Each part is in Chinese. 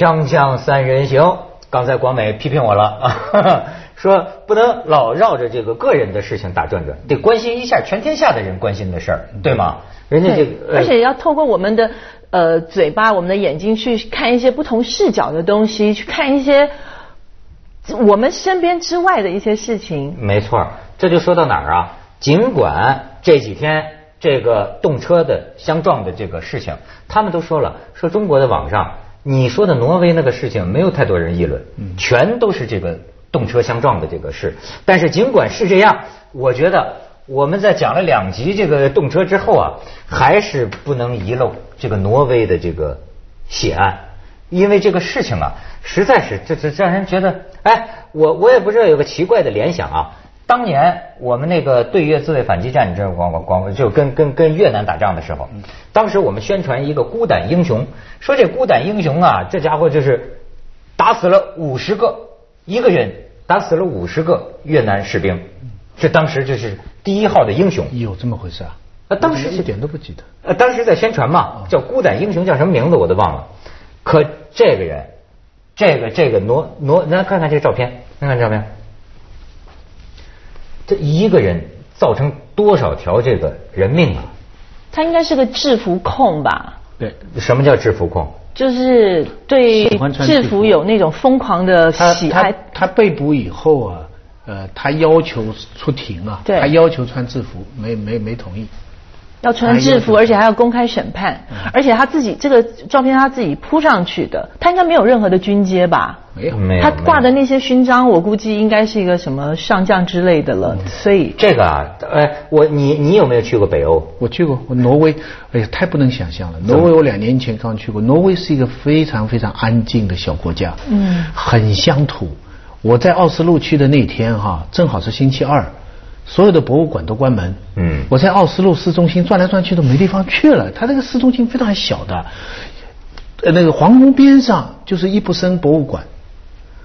锵锵三人行，刚才广美批评我了啊，说不能老绕着这个个人的事情打转转，得关心一下全天下的人关心的事儿，对吗？人家这个，而且要透过我们的呃嘴巴、我们的眼睛去看一些不同视角的东西，去看一些我们身边之外的一些事情。没错，这就说到哪儿啊？尽管这几天这个动车的相撞的这个事情，他们都说了，说中国的网上。你说的挪威那个事情没有太多人议论，全都是这个动车相撞的这个事。但是尽管是这样，我觉得我们在讲了两集这个动车之后啊，还是不能遗漏这个挪威的这个血案，因为这个事情啊，实在是这这让人觉得，哎，我我也不知道有个奇怪的联想啊。当年我们那个对越自卫反击战，你知道广广广就跟跟跟越南打仗的时候，当时我们宣传一个孤胆英雄，说这孤胆英雄啊，这家伙就是打死了五十个一个人，打死了五十个越南士兵，这当时就是第一号的英雄。有这么回事啊？啊，当时一点都不记得。呃，当时在宣传嘛，叫孤胆英雄，叫什么名字我都忘了。可这个人，这个这个挪挪，咱看看这个照片，看看照片。这一个人造成多少条这个人命啊？他应该是个制服控吧？对，什么叫制服控？就是对制服有那种疯狂的喜爱。他被捕以后啊，呃，他要求出庭啊，他要求穿制服，没没没同意。要穿制服，而且还要公开审判，而且他自己这个照片他自己铺上去的，他应该没有任何的军阶吧？没有，没有。他挂的那些勋章，我估计应该是一个什么上将之类的了。所以这个啊，哎，我你你有没有去过北欧？我去过，我挪威，哎呀，太不能想象了。挪威我两年前刚去过，挪威是一个非常非常安静的小国家，嗯，很乡土。我在奥斯陆去的那天哈，正好是星期二。所有的博物馆都关门。嗯，我在奥斯陆市中心转来转去都没地方去了。它这个市中心非常小的，呃，那个皇宫边上就是伊布森博物馆，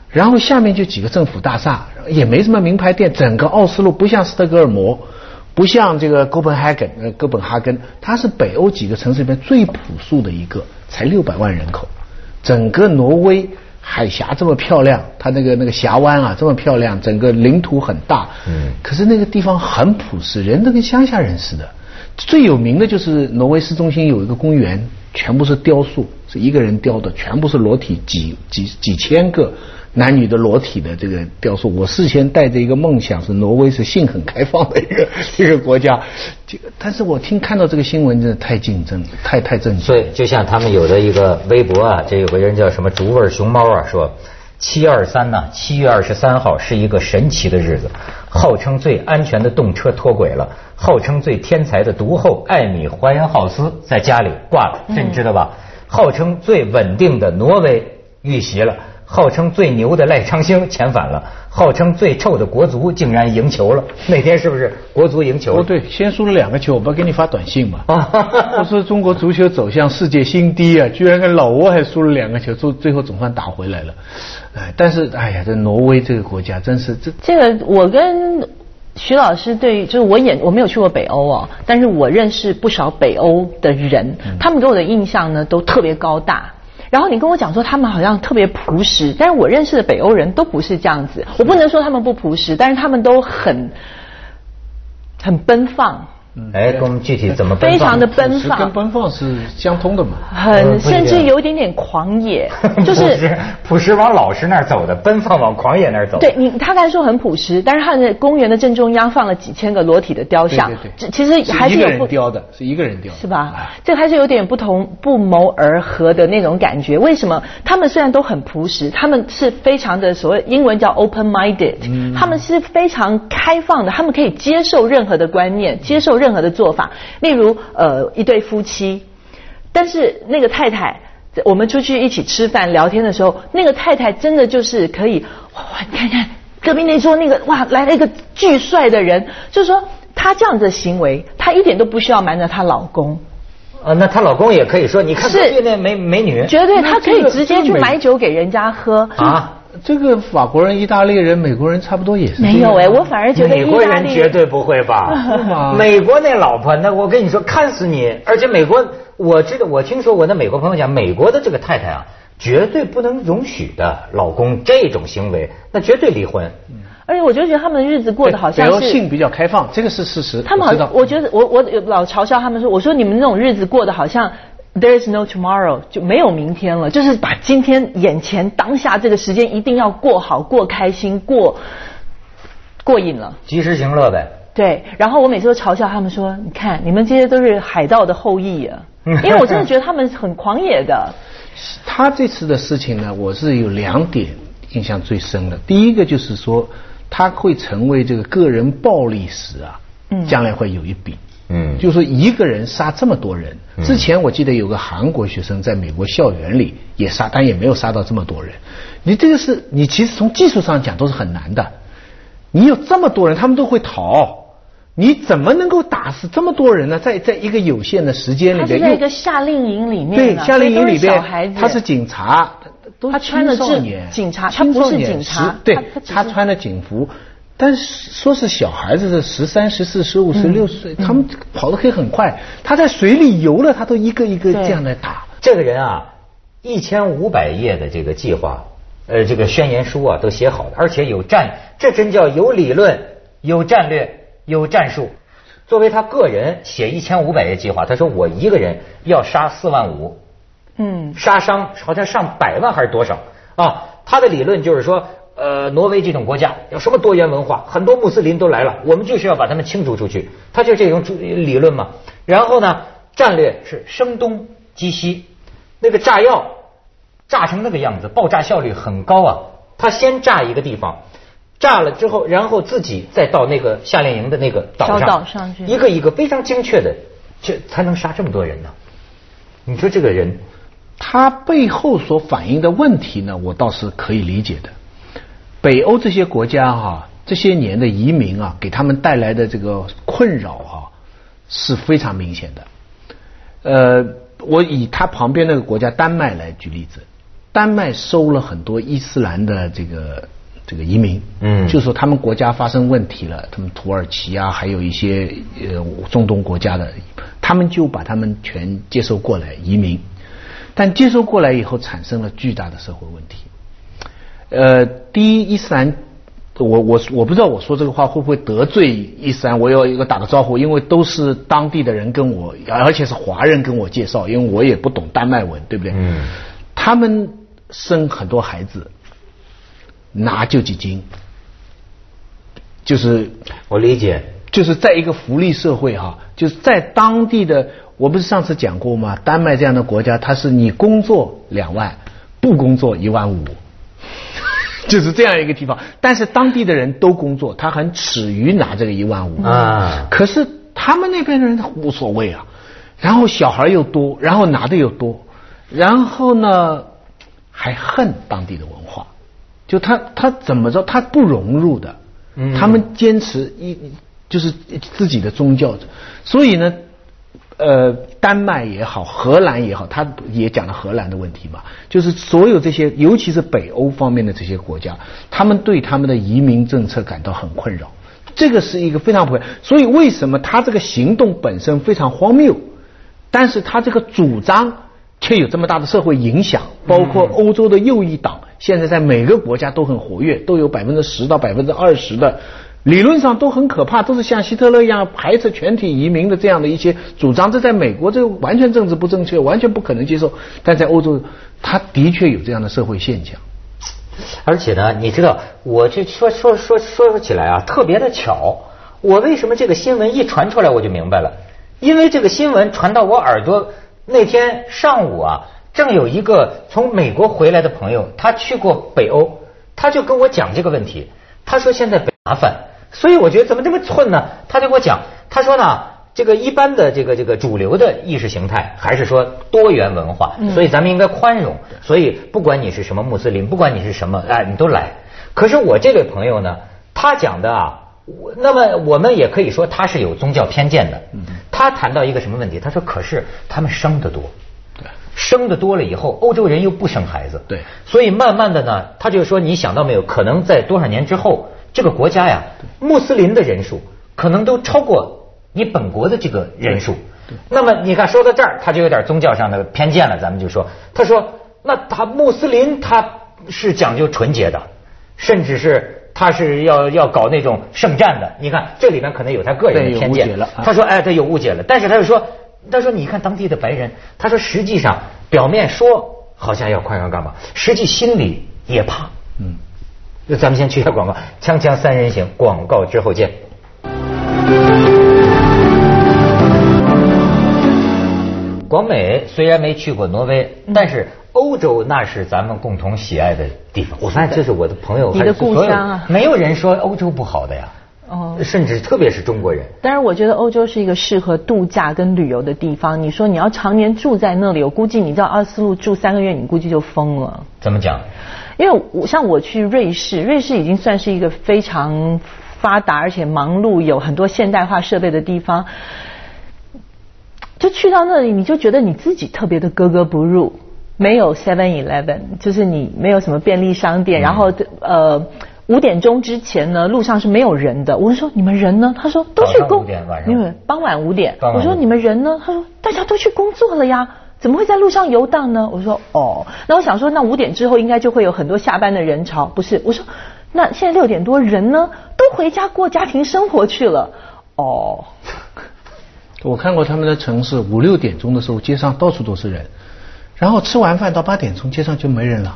然后下面就几个政府大厦，也没什么名牌店。整个奥斯陆不像斯德哥尔摩，不像这个哥本哈根，呃，哥本哈根，它是北欧几个城市里面最朴素的一个，才六百万人口。整个挪威。海峡这么漂亮，它那个那个峡湾啊这么漂亮，整个领土很大，嗯，可是那个地方很朴实，人都跟乡下人似的。最有名的就是挪威市中心有一个公园，全部是雕塑，是一个人雕的，全部是裸体，几几几千个。男女的裸体的这个雕塑，我事先带着一个梦想，是挪威是性很开放的一个 一个国家，这个，但是我听看到这个新闻真的太竞争，太太震惊。所以就像他们有的一个微博啊，这有个人叫什么竹味熊猫啊，说七二三呢，七月二十三号是一个神奇的日子，号称最安全的动车脱轨了，号称最天才的毒后艾米怀恩浩斯在家里挂了，这你知道吧？号称最稳定的挪威遇袭了。号称最牛的赖昌星遣返了，号称最臭的国足竟然赢球了。那天是不是国足赢球？哦，对，先输了两个球，我不给你发短信嘛。我说中国足球走向世界新低啊，居然跟老挝还输了两个球，最最后总算打回来了。哎，但是哎呀，这挪威这个国家真是这这个，我跟徐老师对，就是我演我没有去过北欧哦，但是我认识不少北欧的人，他们给我的印象呢都特别高大。然后你跟我讲说他们好像特别朴实，但是我认识的北欧人都不是这样子。我不能说他们不朴实，但是他们都很很奔放。哎，跟我们具体怎么非常的奔放，跟奔放是相通的嘛？很甚至有一点点狂野，就是朴实往老实那儿走的，奔放往狂野那儿走。对你，他刚才说很朴实，但是他的公园的正中央放了几千个裸体的雕像，对对对其实还是有人雕的，是一个人雕，是吧？这还是有点不同，不谋而合的那种感觉。为什么？他们虽然都很朴实，他们是非常的所谓英文叫 open-minded，他们是非常开放的，他们可以接受任何的观念，接受任。任何的做法，例如呃一对夫妻，但是那个太太，我们出去一起吃饭聊天的时候，那个太太真的就是可以哇，你看看隔壁那桌那个哇来了一个巨帅的人，就是说她这样子的行为，她一点都不需要瞒着她老公。呃，那她老公也可以说，你看隔壁那美美女，绝对她可以直接去买酒给人家喝。啊。这个法国人、意大利人、美国人差不多也是。没有哎，我反而觉得美国人绝对不会吧？美国那老婆，那我跟你说，看死你！而且美国，我知道，我听说我那美国朋友讲，美国的这个太太啊，绝对不能容许的。老公这种行为，那绝对离婚。而且我就觉得他们的日子过得好像是性比较开放，这个是事实。他们好，我觉得我我老嘲笑他们说，我说你们那种日子过得好像 there is no tomorrow 就没有明天了，就是把今天眼前当下这个时间一定要过好、过开心、过过瘾了，及时行乐呗。对，然后我每次都嘲笑他们说，你看你们这些都是海盗的后裔啊，因为我真的觉得他们很狂野的。他这次的事情呢，我是有两点印象最深的，第一个就是说。他会成为这个个人暴力史啊，将来会有一笔。嗯，就是说一个人杀这么多人，之前我记得有个韩国学生在美国校园里也杀，但也没有杀到这么多人。你这个是你其实从技术上讲都是很难的。你有这么多人，他们都会逃，你怎么能够打死这么多人呢？在在一个有限的时间里边，在一个夏令营里面，对夏令营里边，他是警察。他穿的是警察，他不是警察，对，他穿的警服，但是说是小孩子是十三、十四、十五、十六岁，他们跑得可以很快。他在水里游了，他都一个一个这样来打。这个人啊，一千五百页的这个计划，呃，这个宣言书啊，都写好了，而且有战，这真叫有理论、有战略、有战术。作为他个人写一千五百页计划，他说我一个人要杀四万五。嗯，杀伤好像上百万还是多少啊？他的理论就是说，呃，挪威这种国家有什么多元文化，很多穆斯林都来了，我们就是要把他们清除出去。他就这种理论嘛。然后呢，战略是声东击西，那个炸药炸成那个样子，爆炸效率很高啊。他先炸一个地方，炸了之后，然后自己再到那个夏令营的那个岛上，一个一个非常精确的，这才能杀这么多人呢。你说这个人。他背后所反映的问题呢，我倒是可以理解的。北欧这些国家哈，这些年的移民啊，给他们带来的这个困扰哈，是非常明显的。呃，我以他旁边那个国家丹麦来举例子，丹麦收了很多伊斯兰的这个这个移民，嗯，就说他们国家发生问题了，他们土耳其啊，还有一些呃中东国家的，他们就把他们全接收过来移民。但接收过来以后，产生了巨大的社会问题。呃，第一，伊斯兰，我我我不知道我说这个话会不会得罪伊斯兰，我要一个打个招呼，因为都是当地的人跟我，而且是华人跟我介绍，因为我也不懂丹麦文，对不对？嗯。他们生很多孩子，拿救济金，就是我理解，就是在一个福利社会哈，就是在当地的。我不是上次讲过吗？丹麦这样的国家，它是你工作两万，不工作一万五，就是这样一个地方。但是当地的人都工作，他很耻于拿这个一万五啊。可是他们那边的人无所谓啊。然后小孩又多，然后拿的又多，然后呢还恨当地的文化，就他他怎么着他不融入的，他们坚持一就是自己的宗教，所以呢。呃，丹麦也好，荷兰也好，他也讲了荷兰的问题嘛，就是所有这些，尤其是北欧方面的这些国家，他们对他们的移民政策感到很困扰，这个是一个非常不，所以为什么他这个行动本身非常荒谬，但是他这个主张却有这么大的社会影响，包括欧洲的右翼党现在在每个国家都很活跃，都有百分之十到百分之二十的。理论上都很可怕，都是像希特勒一样排斥全体移民的这样的一些主张。这在美国，这完全政治不正确，完全不可能接受。但在欧洲，他的确有这样的社会现象。而且呢，你知道，我这说说说说起来啊，特别的巧。我为什么这个新闻一传出来我就明白了？因为这个新闻传到我耳朵那天上午啊，正有一个从美国回来的朋友，他去过北欧，他就跟我讲这个问题。他说现在北麻烦。所以我觉得怎么这么寸呢？他就给我讲，他说呢，这个一般的这个这个主流的意识形态还是说多元文化，所以咱们应该宽容。所以不管你是什么穆斯林，不管你是什么，哎，你都来。可是我这位朋友呢，他讲的啊，那么我们也可以说他是有宗教偏见的。他谈到一个什么问题？他说，可是他们生的多，生的多了以后，欧洲人又不生孩子，对，所以慢慢的呢，他就说，你想到没有？可能在多少年之后。这个国家呀，穆斯林的人数可能都超过你本国的这个人数。那么你看，说到这儿，他就有点宗教上的偏见了。咱们就说，他说那他穆斯林他是讲究纯洁的，甚至是他是要要搞那种圣战的。你看这里面可能有他个人的偏见了。他说：“哎，他有误解了。”但是他又说：“他说你看当地的白人，他说实际上表面说好像要宽容干嘛，实际心里也怕。”嗯，那咱们先去下广告，锵锵三人行，广告之后见。广美虽然没去过挪威，但是欧洲那是咱们共同喜爱的地方。我发现这是我的朋友，你的故乡啊，没有人说欧洲不好的呀。哦，甚至特别是中国人。但是我觉得欧洲是一个适合度假跟旅游的地方。你说你要常年住在那里，我估计你到奥斯陆住三个月，你估计就疯了。怎么讲？因为我像我去瑞士，瑞士已经算是一个非常发达而且忙碌、有很多现代化设备的地方。就去到那里，你就觉得你自己特别的格格不入。没有 Seven Eleven，就是你没有什么便利商店。然后呃，五点钟之前呢，路上是没有人的。我说你们人呢？他说都去工。因为傍晚五点。我说你们人呢？他说大家都去工作了呀，怎么会在路上游荡呢？我说哦，那我想说，那五点之后应该就会有很多下班的人潮，不是？我说那现在六点多人呢，都回家过家庭生活去了。哦。我看过他们的城市，五六点钟的时候，街上到处都是人，然后吃完饭到八点钟，街上就没人了，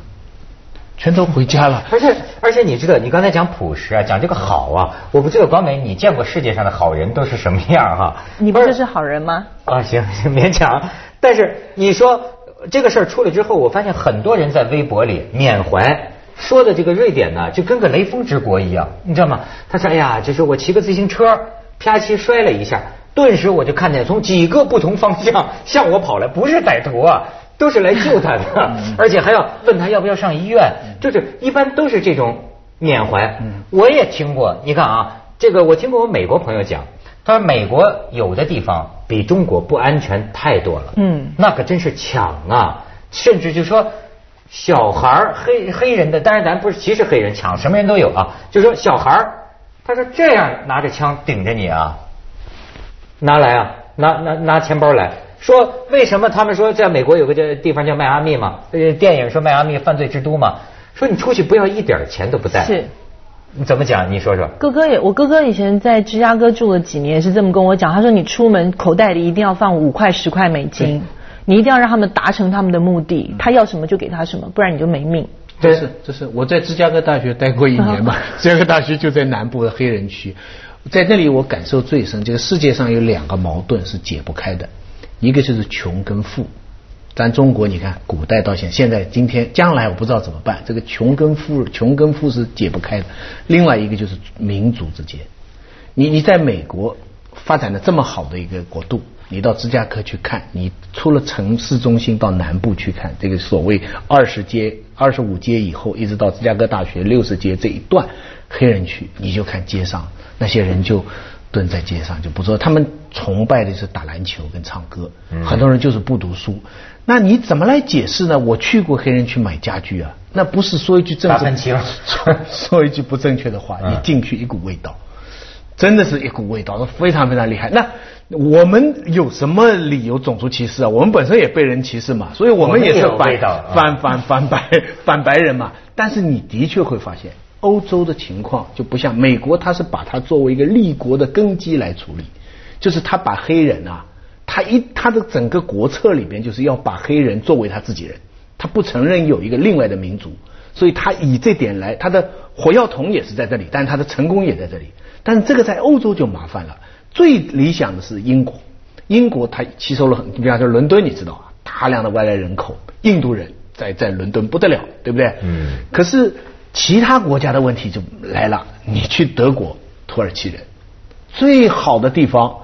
全都回家了。而且而且，你知道，你刚才讲朴实啊，讲这个好啊，我不知道广美，你见过世界上的好人都是什么样哈？你不就是好人吗？啊，行，勉强。但是你说这个事儿出来之后，我发现很多人在微博里缅怀，说的这个瑞典呢，就跟个雷锋之国一样，你知道吗？他说：“哎呀，就是我骑个自行车，啪叽摔了一下。”顿时我就看见从几个不同方向向我跑来，不是歹徒啊，都是来救他的，而且还要问他要不要上医院，就是一般都是这种缅怀。我也听过，你看啊，这个我听过我美国朋友讲，他说美国有的地方比中国不安全太多了，嗯，那可真是抢啊，甚至就说小孩儿黑黑人的，当然咱不是歧视黑人，抢什么人都有啊，就说小孩儿他说这样拿着枪顶着你啊。拿来啊，拿拿拿钱包来说，为什么他们说在美国有个叫地方叫迈阿密嘛？呃，电影说迈阿密犯罪之都嘛？说你出去不要一点钱都不带。是，你怎么讲？你说说。哥哥也，我哥哥以前在芝加哥住了几年，是这么跟我讲。他说你出门口袋里一定要放五块十块美金，你一定要让他们达成他们的目的，他要什么就给他什么，不然你就没命。这是这是我在芝加哥大学待过一年嘛？芝加哥大学就在南部的黑人区。在那里，我感受最深，就是世界上有两个矛盾是解不开的，一个就是穷跟富。咱中国，你看，古代到现，现在今天将来，我不知道怎么办。这个穷跟富，穷跟富是解不开的。另外一个就是民族之间，你你在美国发展的这么好的一个国度，你到芝加哥去看，你出了城市中心到南部去看，这个所谓二十街、二十五街以后，一直到芝加哥大学六十街这一段黑人区，你就看街上。那些人就蹲在街上就不说，他们崇拜的是打篮球跟唱歌，很多人就是不读书。那你怎么来解释呢？我去过黑人区买家具啊，那不是说一句正确，说一句不正确的话，你进去一股味道，真的是一股味道，非常非常厉害。那我们有什么理由种族歧视啊？我们本身也被人歧视嘛，所以我们也是反反反反白反白人嘛。但是你的确会发现。欧洲的情况就不像美国，他是把它作为一个立国的根基来处理，就是他把黑人啊，他一他的整个国策里边就是要把黑人作为他自己人，他不承认有一个另外的民族，所以他以这点来，他的火药桶也是在这里，但是他的成功也在这里。但是这个在欧洲就麻烦了，最理想的是英国，英国它吸收了很，比方说伦敦，你知道啊，大量的外来人口，印度人在在伦敦不得了，对不对？嗯。可是。其他国家的问题就来了，你去德国，土耳其人最好的地方，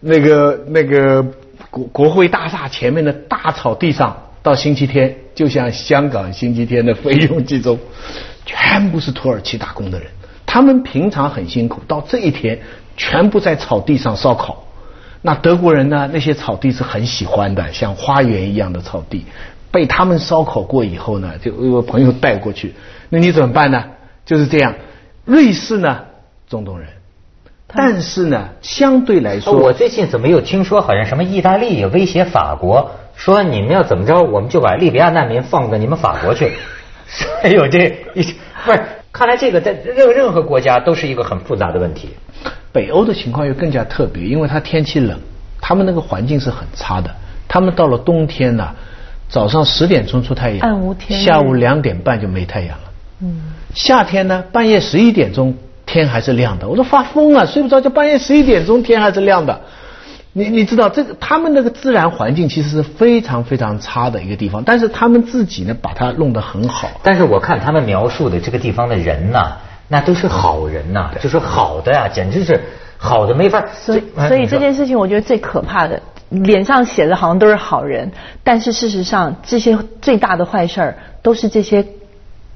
那个那个国国会大厦前面的大草地上，到星期天就像香港星期天的费用集中，全部是土耳其打工的人，他们平常很辛苦，到这一天全部在草地上烧烤。那德国人呢？那些草地是很喜欢的，像花园一样的草地，被他们烧烤过以后呢，就有朋友带过去。那你怎么办呢？就是这样。瑞士呢，中东人，但是呢，相对来说，我最近怎么又听说好像什么意大利也威胁法国，说你们要怎么着，我们就把利比亚难民放到你们法国去。哎呦，这一不是，看来这个在任任何国家都是一个很复杂的问题。北欧的情况又更加特别，因为它天气冷，他们那个环境是很差的。他们到了冬天呢，早上十点钟出太阳，暗无天下午两点半就没太阳了。嗯，夏天呢，半夜十一点钟天还是亮的，我都发疯了，睡不着觉，半夜十一点钟天还是亮的。你你知道这个他们那个自然环境其实是非常非常差的一个地方，但是他们自己呢把它弄得很好。但是我看他们描述的这个地方的人呐，那都是好人呐，就是好的呀，简直是好的没法。所以所以这件事情，我觉得最可怕的，脸上写的好像都是好人，但是事实上这些最大的坏事儿都是这些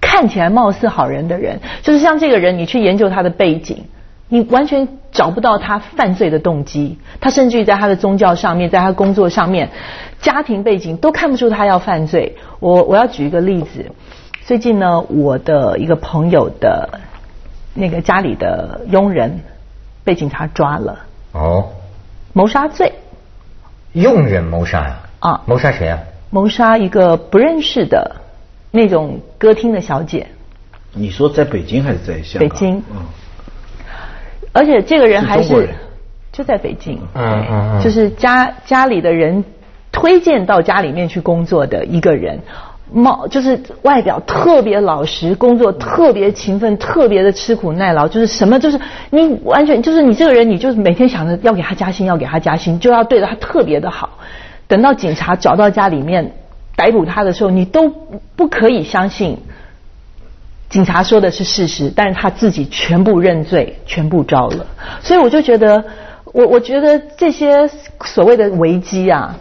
看起来貌似好人的人，就是像这个人，你去研究他的背景。你完全找不到他犯罪的动机，他甚至于在他的宗教上面，在他工作上面，家庭背景都看不出他要犯罪。我我要举一个例子，最近呢，我的一个朋友的那个家里的佣人被警察抓了，哦，谋杀罪，佣人谋杀呀？啊，谋杀谁啊？谋杀一个不认识的那种歌厅的小姐。你说在北京还是在香港？北京。嗯。而且这个人还是就在北京，嗯嗯就是家家里的人推荐到家里面去工作的一个人，貌就是外表特别老实，工作特别勤奋，特别的吃苦耐劳，就是什么就是你完全就是你这个人，你就是每天想着要给他加薪，要给他加薪，就要对他特别的好。等到警察找到家里面逮捕他的时候，你都不可以相信。警察说的是事实，但是他自己全部认罪，全部招了。所以我就觉得，我我觉得这些所谓的危机啊，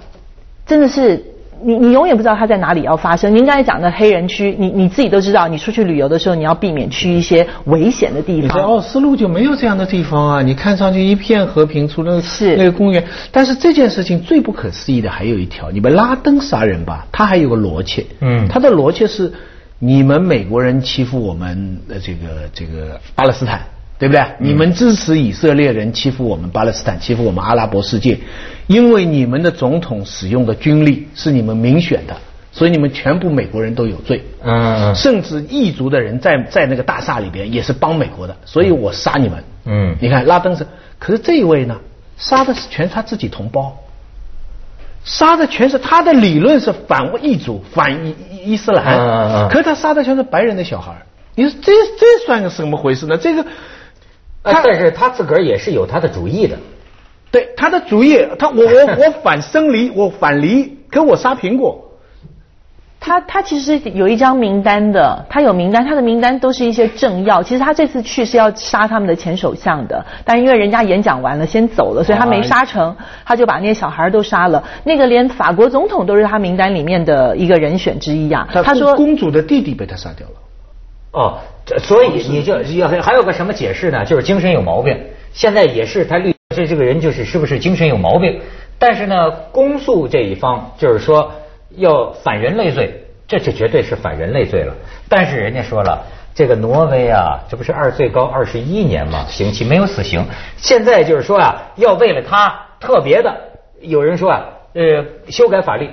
真的是你你永远不知道它在哪里要发生。您刚才讲的黑人区，你你自己都知道，你出去旅游的时候，你要避免去一些危险的地方。你在奥斯陆就没有这样的地方啊，你看上去一片和平，除了是那个公园。但是这件事情最不可思议的还有一条，你们拉登杀人吧，他还有个逻辑，嗯，他的逻辑是。你们美国人欺负我们的这个这个巴勒斯坦，对不对？你们支持以色列人欺负我们巴勒斯坦，欺负我们阿拉伯世界，因为你们的总统使用的军力是你们民选的，所以你们全部美国人都有罪。嗯，甚至异族的人在在那个大厦里边也是帮美国的，所以我杀你们。嗯，你看拉登是，可是这一位呢，杀的是全是他自己同胞。杀的全是他的理论是反异族、反伊伊斯兰，可是他杀的全是白人的小孩你说这这算个什么回事呢？这个，但是他自个儿也是有他的主意的。对他的主意，他我我 我反生离，我反离，可我杀苹果。他他其实有一张名单的，他有名单，他的名单都是一些政要。其实他这次去是要杀他们的前首相的，但因为人家演讲完了先走了，所以他没杀成，他就把那些小孩都杀了。那个连法国总统都是他名单里面的一个人选之一啊。他说公主的弟弟被他杀掉了。哦，所以你就要还有个什么解释呢？就是精神有毛病。现在也是他律这这个人就是是不是精神有毛病？但是呢，公诉这一方就是说。要反人类罪，这这绝对是反人类罪了。但是人家说了，这个挪威啊，这不是二最高二十一年吗？刑期没有死刑。现在就是说啊，要为了他特别的，有人说啊，呃，修改法律，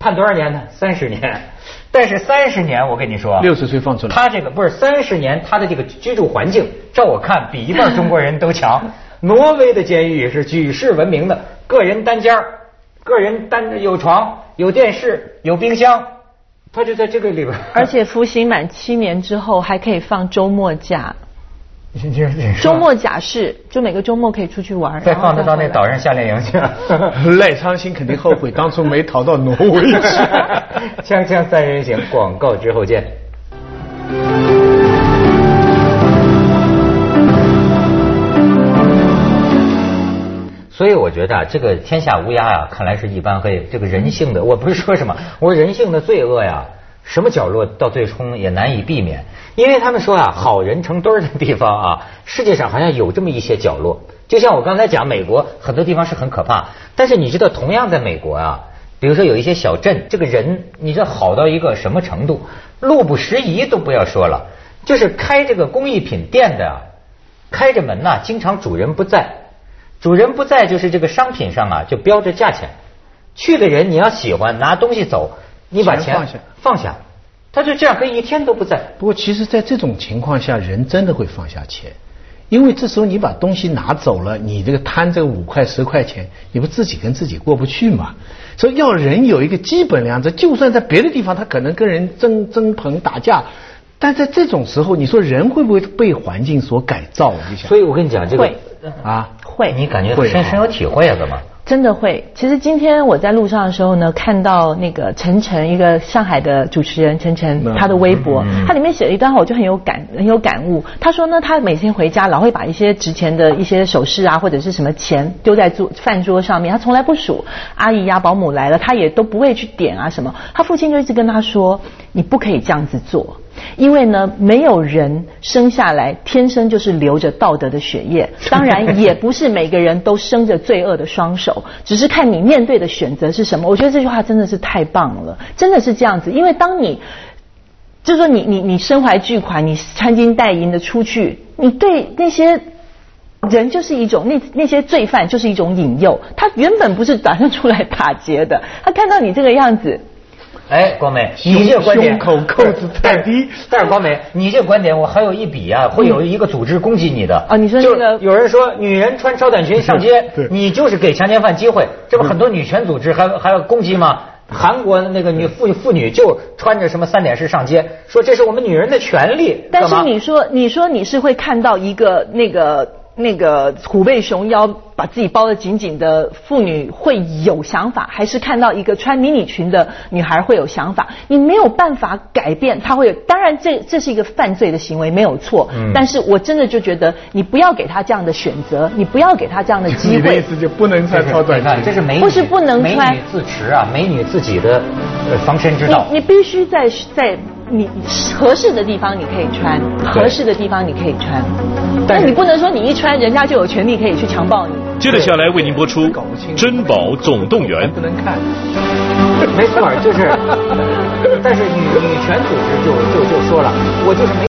判多少年呢？三十年。但是三十年，我跟你说，六十岁放出来，他这个不是三十年，他的这个居住环境，照我看，比一半中国人都强。挪威的监狱是举世闻名的，个人单间个人单有床。有电视，有冰箱，他就在这个里边。而且服刑满七年之后，还可以放周末假。周末假释，就每个周末可以出去玩。再放他到那岛上夏令营去。赖昌星肯定后悔当初没逃到挪威去。锵锵三人行，广告之后见。所以我觉得啊这个天下乌鸦呀，看来是一般黑。这个人性的，我不是说什么，我说人性的罪恶呀，什么角落到最终也难以避免。因为他们说啊，好人成堆儿的地方啊，世界上好像有这么一些角落。就像我刚才讲，美国很多地方是很可怕，但是你知道，同样在美国啊，比如说有一些小镇，这个人你这好到一个什么程度？路不拾遗都不要说了，就是开这个工艺品店的，开着门呐，经常主人不在。主人不在，就是这个商品上啊，就标着价钱。去的人你要喜欢拿东西走，你把钱钱放下放下，他就这样可以一天都不在。不过其实，在这种情况下，人真的会放下钱，因为这时候你把东西拿走了，你这个贪这个五块十块钱，你不自己跟自己过不去嘛？所以要人有一个基本良知，就算在别的地方他可能跟人争争朋打架，但在这种时候，你说人会不会被环境所改造？你想，所以我跟你讲这个会啊，会你感觉会啊深深有体会啊，怎么？真的会。其实今天我在路上的时候呢，看到那个陈晨，一个上海的主持人陈晨，嗯他的微博，他里面写了一段话，我就很有感，很有感悟。他说呢，他每天回家老会把一些值钱的一些首饰啊，或者是什么钱丢在桌饭桌上面，他从来不数。阿姨呀、保姆来了，他也都不会去点啊什么。他父亲就一直跟他说，你不可以这样子做。因为呢，没有人生下来天生就是流着道德的血液，当然也不是每个人都生着罪恶的双手，只是看你面对的选择是什么。我觉得这句话真的是太棒了，真的是这样子。因为当你就是说你你你身怀巨款，你穿金戴银的出去，你对那些。人就是一种那那些罪犯就是一种引诱，他原本不是打算出来打劫的，他看到你这个样子，哎，光美，你这个观点胸口扣子太低但是光美，你这个观点我还有一笔啊，会有一个组织攻击你的。啊你说那个有人说女人穿超短裙上街，你就是给强奸犯机会，这不很多女权组织还还要攻击吗？韩国那个女妇妇女就穿着什么三点式上街，说这是我们女人的权利。但是你说，你说你是会看到一个那个那个虎背熊腰，把自己包得紧紧的妇女会有想法，还是看到一个穿迷你裙的女孩会有想法？你没有办法改变，她会有。当然这，这是一个犯罪的行为，没有错。嗯但是我真的就觉得，你不要给她这样的选择，你不要给她这样的机你的意会。思就不能穿超短裙？这是美女，不是不能穿美女自持啊，美女自己的呃防身之道。你你必须在在你合适的地方你可以穿，合适的地方你可以穿，但你不能说你一穿人家就有权利可以去强暴你。接着下来为您播出珍宝总动员》。不能看。没错，就是，但是女女权组织就就就说了，我就是没。